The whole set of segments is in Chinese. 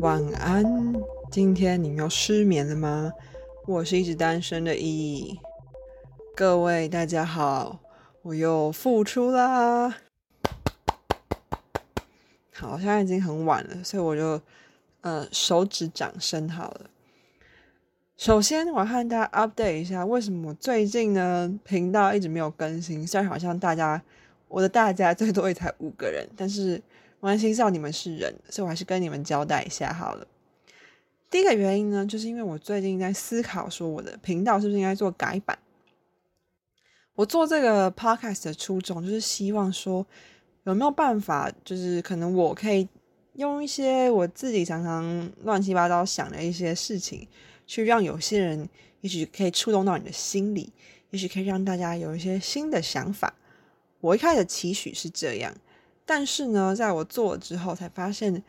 晚安，今天你们又失眠了吗？我是一直单身的依各位大家好，我又复出啦。好，现在已经很晚了，所以我就呃手指掌声好了。首先，我和大家 update 一下，为什么最近呢频道一直没有更新？虽然好像大家我的大家最多也才五个人，但是。关心到你们是人，所以我还是跟你们交代一下好了。第一个原因呢，就是因为我最近在思考，说我的频道是不是应该做改版。我做这个 podcast 的初衷，就是希望说，有没有办法，就是可能我可以用一些我自己常常乱七八糟想的一些事情，去让有些人，也许可以触动到你的心里，也许可以让大家有一些新的想法。我一开始期许是这样。但是呢，在我做了之后，才发现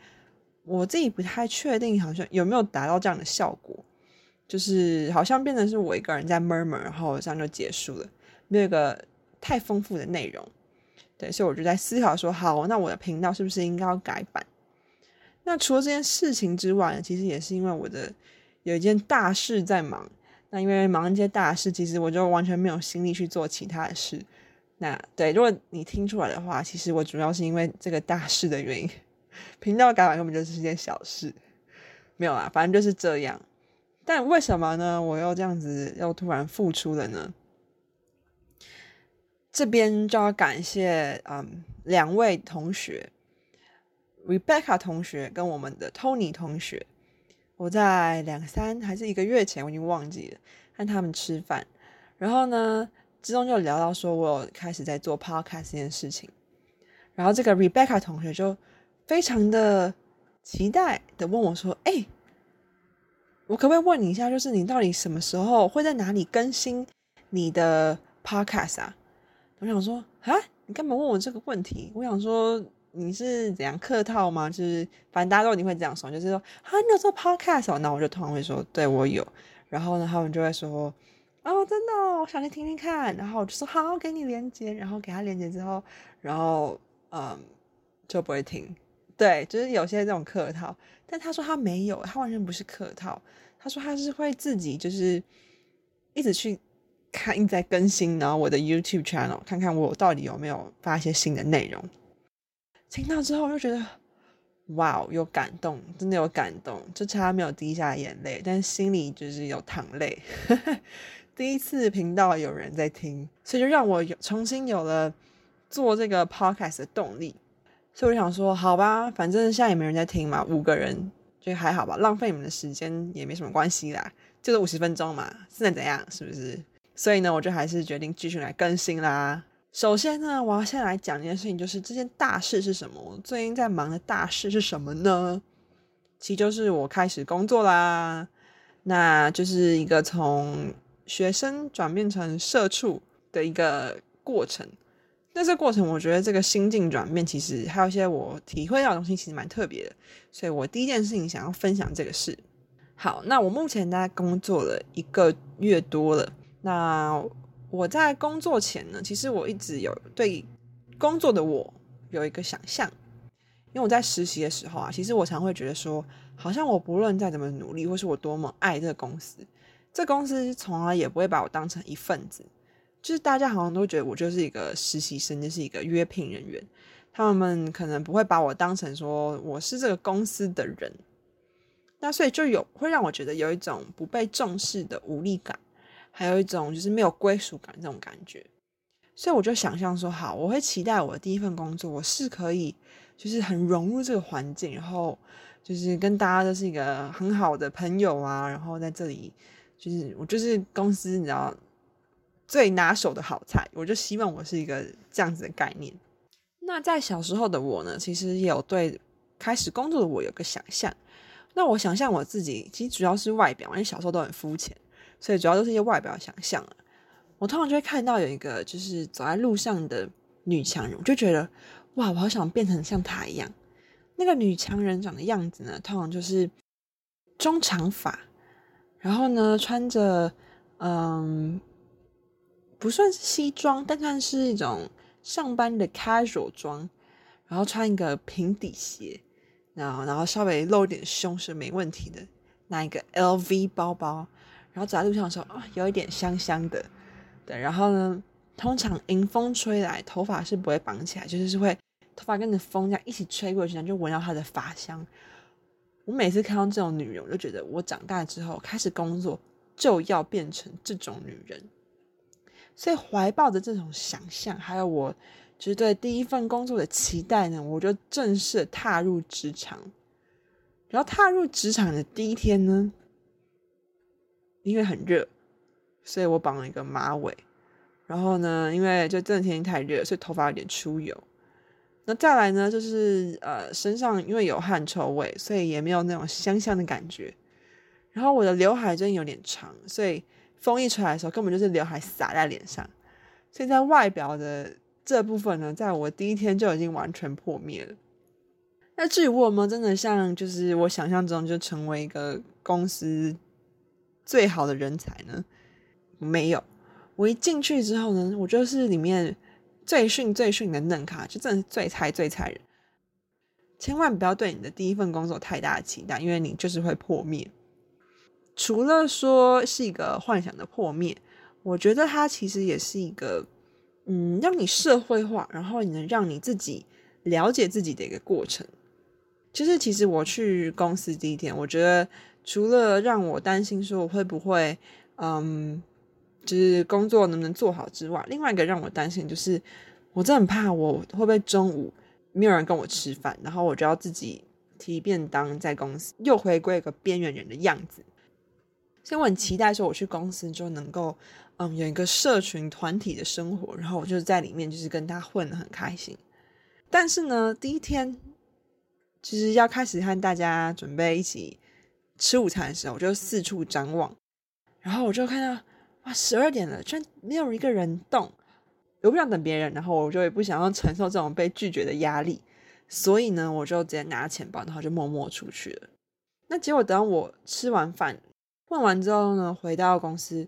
我自己不太确定，好像有没有达到这样的效果，就是好像变成是我一个人在 murmur，然后这样就结束了，没有一个太丰富的内容。对，所以我就在思考说，好，那我的频道是不是应该要改版？那除了这件事情之外，其实也是因为我的有一件大事在忙。那因为忙一些大事，其实我就完全没有心力去做其他的事。那对，如果你听出来的话，其实我主要是因为这个大事的原因，频道改版根本就是件小事，没有啦，反正就是这样。但为什么呢？我又这样子又突然复出了呢？这边就要感谢嗯两位同学，Rebecca 同学跟我们的 Tony 同学，我在两三还是一个月前，我已经忘记了，和他们吃饭，然后呢。之中就聊到说，我有开始在做 podcast 这件事情，然后这个 Rebecca 同学就非常的期待的问我说：“哎，我可不可以问你一下，就是你到底什么时候会在哪里更新你的 podcast 啊？”我想说：“啊，你干嘛问我这个问题？”我想说：“你是怎样客套吗？就是反正大家都一定会这样说，就是说啊，你有做 podcast 哦？那我就通常会说：“对我有。”然后呢，他们就会说。哦，真的，我想去听听看。然后我就说好，给你连接。然后给他连接之后，然后嗯，就不会听。对，就是有些这种客套。但他说他没有，他完全不是客套。他说他是会自己就是一直去看，一直在更新，然后我的 YouTube channel 看看我到底有没有发一些新的内容。听到之后就觉得哇，有感动，真的有感动，就差没有滴下眼泪，但心里就是有淌泪。第一次频道有人在听，所以就让我有重新有了做这个 podcast 的动力。所以我想说，好吧，反正现在也没人在听嘛，五个人就还好吧，浪费你们的时间也没什么关系啦，就是五十分钟嘛，现在怎样，是不是？所以呢，我就还是决定继续来更新啦。首先呢，我要先来讲一件事情，就是这件大事是什么？我最近在忙的大事是什么呢？其实就是我开始工作啦，那就是一个从。学生转变成社畜的一个过程，那这过程我觉得这个心境转变，其实还有一些我体会到的东西，其实蛮特别的。所以我第一件事情想要分享这个事。好，那我目前大概工作了一个月多了。那我在工作前呢，其实我一直有对工作的我有一个想象，因为我在实习的时候啊，其实我常会觉得说，好像我不论再怎么努力，或是我多么爱这个公司。这公司从来也不会把我当成一份子，就是大家好像都觉得我就是一个实习生，就是一个约聘人员，他们可能不会把我当成说我是这个公司的人，那所以就有会让我觉得有一种不被重视的无力感，还有一种就是没有归属感这种感觉，所以我就想象说，好，我会期待我的第一份工作，我是可以就是很融入这个环境，然后就是跟大家都是一个很好的朋友啊，然后在这里。就是我就是公司你知道最拿手的好菜，我就希望我是一个这样子的概念。那在小时候的我呢，其实也有对开始工作的我有个想象。那我想象我自己，其实主要是外表，因为小时候都很肤浅，所以主要都是一些外表想象啊。我通常就会看到有一个就是走在路上的女强人，我就觉得哇，我好想变成像她一样。那个女强人长的样子呢，通常就是中长发。然后呢，穿着嗯，不算是西装，但算是一种上班的 casual 装。然后穿一个平底鞋，然后然后稍微露点胸是没问题的，拿一个 LV 包包，然后走在路上的时候啊，有一点香香的，对，然后呢，通常迎风吹来，头发是不会绑起来，就是是会头发跟着风这样一起吹过去，然后就闻到她的发香。我每次看到这种女人，我就觉得我长大之后开始工作就要变成这种女人，所以怀抱着这种想象，还有我就是对第一份工作的期待呢，我就正式踏入职场。然后踏入职场的第一天呢，因为很热，所以我绑了一个马尾。然后呢，因为就真的天太热，所以头发有点出油。那再来呢，就是呃，身上因为有汗臭味，所以也没有那种香香的感觉。然后我的刘海真的有点长，所以风一吹来的时候，根本就是刘海洒在脸上。所以在外表的这部分呢，在我第一天就已经完全破灭了。那至于我有没有真的像就是我想象中就成为一个公司最好的人才呢？没有。我一进去之后呢，我就是里面。最逊最逊的嫩卡，就真的是最菜最菜人。千万不要对你的第一份工作太大的期待，因为你就是会破灭。除了说是一个幻想的破灭，我觉得它其实也是一个，嗯，让你社会化，然后你能让你自己了解自己的一个过程。就是其实我去公司第一天，我觉得除了让我担心说我会不会，嗯。就是工作能不能做好之外，另外一个让我担心就是，我真的很怕我会不会中午没有人跟我吃饭，然后我就要自己提便当在公司，又回归一个边缘人的样子。所以我很期待说我去公司就能够，嗯，有一个社群团体的生活，然后我就在里面就是跟他混的很开心。但是呢，第一天其实要开始和大家准备一起吃午餐的时候，我就四处张望，然后我就看到。哇，十二点了，居然没有一个人动。我不想等别人，然后我就也不想要承受这种被拒绝的压力，所以呢，我就直接拿钱包，然后就默默出去了。那结果等我吃完饭，问完之后呢，回到公司，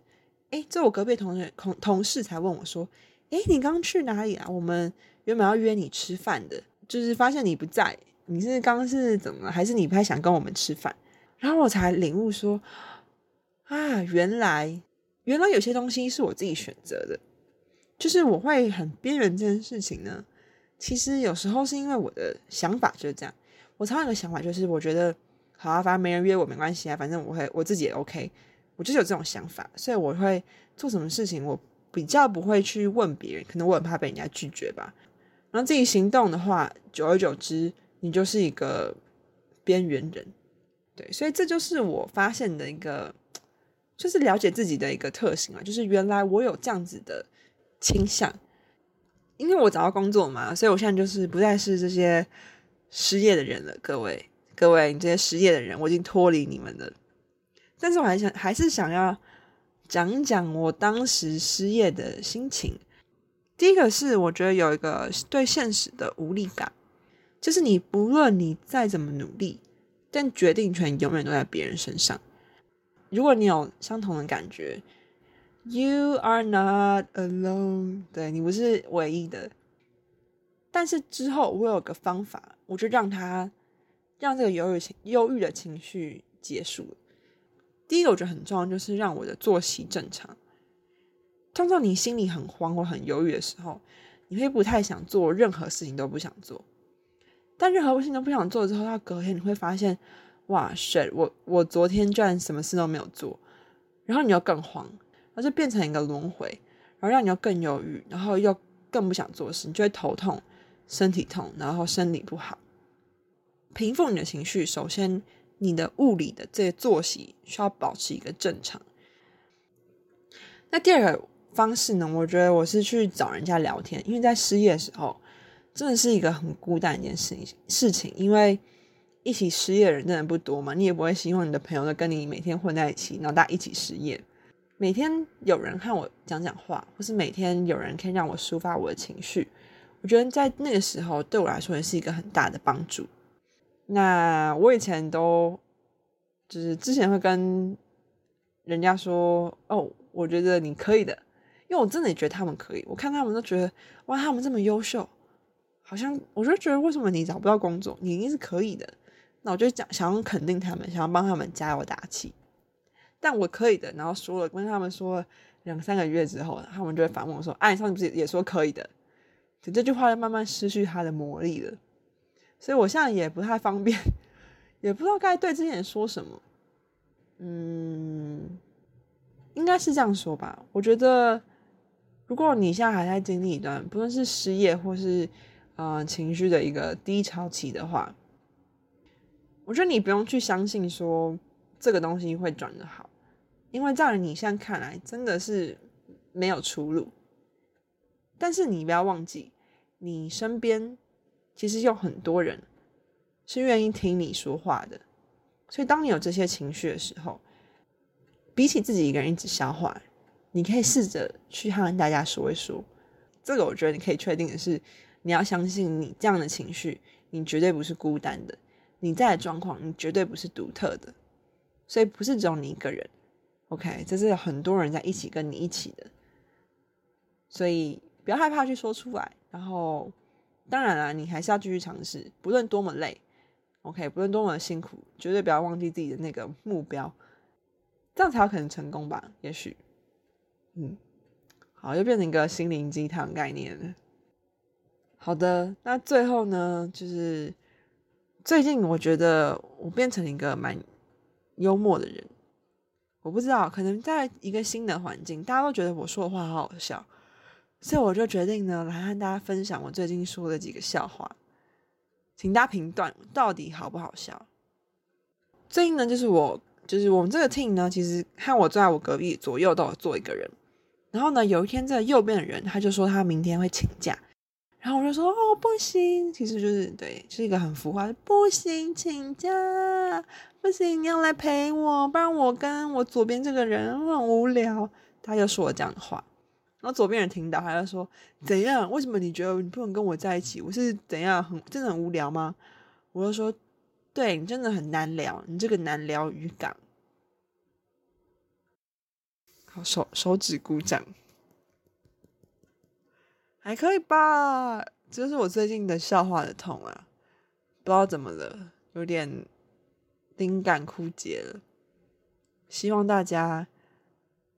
哎，这我隔壁同学同同事才问我说：“哎，你刚去哪里啊？我们原本要约你吃饭的，就是发现你不在，你是刚刚是怎么了？还是你不太想跟我们吃饭？”然后我才领悟说：“啊，原来。”原来有些东西是我自己选择的，就是我会很边缘这件事情呢。其实有时候是因为我的想法就是这样。我常有个想法，就是我觉得好啊，反正没人约我没关系啊，反正我会我自己也 OK。我就是有这种想法，所以我会做什么事情，我比较不会去问别人，可能我很怕被人家拒绝吧。然后自己行动的话，久而久之，你就是一个边缘人。对，所以这就是我发现的一个。就是了解自己的一个特性啊，就是原来我有这样子的倾向，因为我找到工作嘛，所以我现在就是不再是这些失业的人了。各位，各位，你这些失业的人，我已经脱离你们了。但是我还想，还是想要讲讲我当时失业的心情。第一个是，我觉得有一个对现实的无力感，就是你不论你再怎么努力，但决定权永远都在别人身上。如果你有相同的感觉，You are not alone。对你不是唯一的。但是之后我有个方法，我就让他让这个忧郁情忧郁的情绪结束。第一个我觉得很重要，就是让我的作息正常。通常你心里很慌或很忧郁的时候，你会不太想做任何事情，都不想做。但任何事情都不想做之后，到隔天你会发现。哇，shit！我我昨天居然什么事都没有做，然后你又更慌，然后就变成一个轮回，然后让你又更犹豫，然后又更不想做事，你就会头痛、身体痛，然后生理不好。平复你的情绪，首先你的物理的这些作息需要保持一个正常。那第二个方式呢？我觉得我是去找人家聊天，因为在失业的时候，真的是一个很孤单一件事情事情，因为。一起失业的人真的不多嘛？你也不会希望你的朋友都跟你每天混在一起，然后大家一起失业。每天有人和我讲讲话，或是每天有人可以让我抒发我的情绪，我觉得在那个时候对我来说也是一个很大的帮助。那我以前都就是之前会跟人家说：“哦，我觉得你可以的。”因为我真的也觉得他们可以。我看他们都觉得哇，他们这么优秀，好像我就觉得为什么你找不到工作？你一定是可以的。那我就讲想要肯定他们，想要帮他们加油打气。但我可以的，然后说了跟他们说了两三个月之后，他们就会反问我说：“哎，上次不是也说可以的？”就这句话就慢慢失去它的魔力了。所以我现在也不太方便，也不知道该对这些人说什么。嗯，应该是这样说吧。我觉得，如果你现在还在经历一段不论是失业或是呃情绪的一个低潮期的话，我觉得你不用去相信说这个东西会转的好，因为在你现在看来真的是没有出路。但是你不要忘记，你身边其实有很多人是愿意听你说话的。所以，当你有这些情绪的时候，比起自己一个人一直消化，你可以试着去和大家说一说。这个我觉得你可以确定的是，你要相信你这样的情绪，你绝对不是孤单的，你在的状况你绝对不是独特的，所以不是只有你一个人。OK，这是很多人在一起跟你一起的，所以不要害怕去说出来。然后，当然了，你还是要继续尝试，不论多么累。OK，不论多么辛苦，绝对不要忘记自己的那个目标，这样才有可能成功吧？也许，嗯，好，又变成一个心灵鸡汤概念了。好的，那最后呢，就是最近我觉得我变成一个蛮幽默的人。我不知道，可能在一个新的环境，大家都觉得我说的话好好笑，所以我就决定呢，来和大家分享我最近说的几个笑话。请大家评断到底好不好笑。最近呢，就是我，就是我们这个 team 呢，其实和我坐在我隔壁左右都有坐一个人。然后呢，有一天这右边的人他就说他明天会请假，然后我就说哦不行，其实就是对，是一个很浮夸，不行请假，不行你要来陪我，不然我跟我左边这个人很无聊。他就说了这样的话。然后左边人听到，他就说：“怎样？为什么你觉得你不能跟我在一起？我是怎样很真的很无聊吗？”我就说：“对你真的很难聊，你这个难聊语感。”好手手指鼓掌，还可以吧？这是我最近的笑话的痛啊，不知道怎么了，有点灵感枯竭了。希望大家，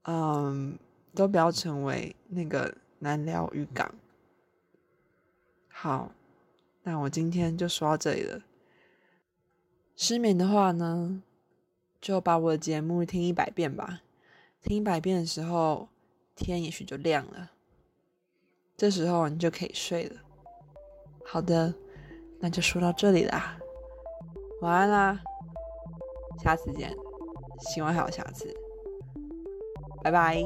嗯。都不要成为那个难聊渔港。好，那我今天就说到这里了。失眠的话呢，就把我的节目听一百遍吧。听一百遍的时候，天也许就亮了。这时候你就可以睡了。好的，那就说到这里啦。晚安啦，下次见。希望还有下次。拜拜。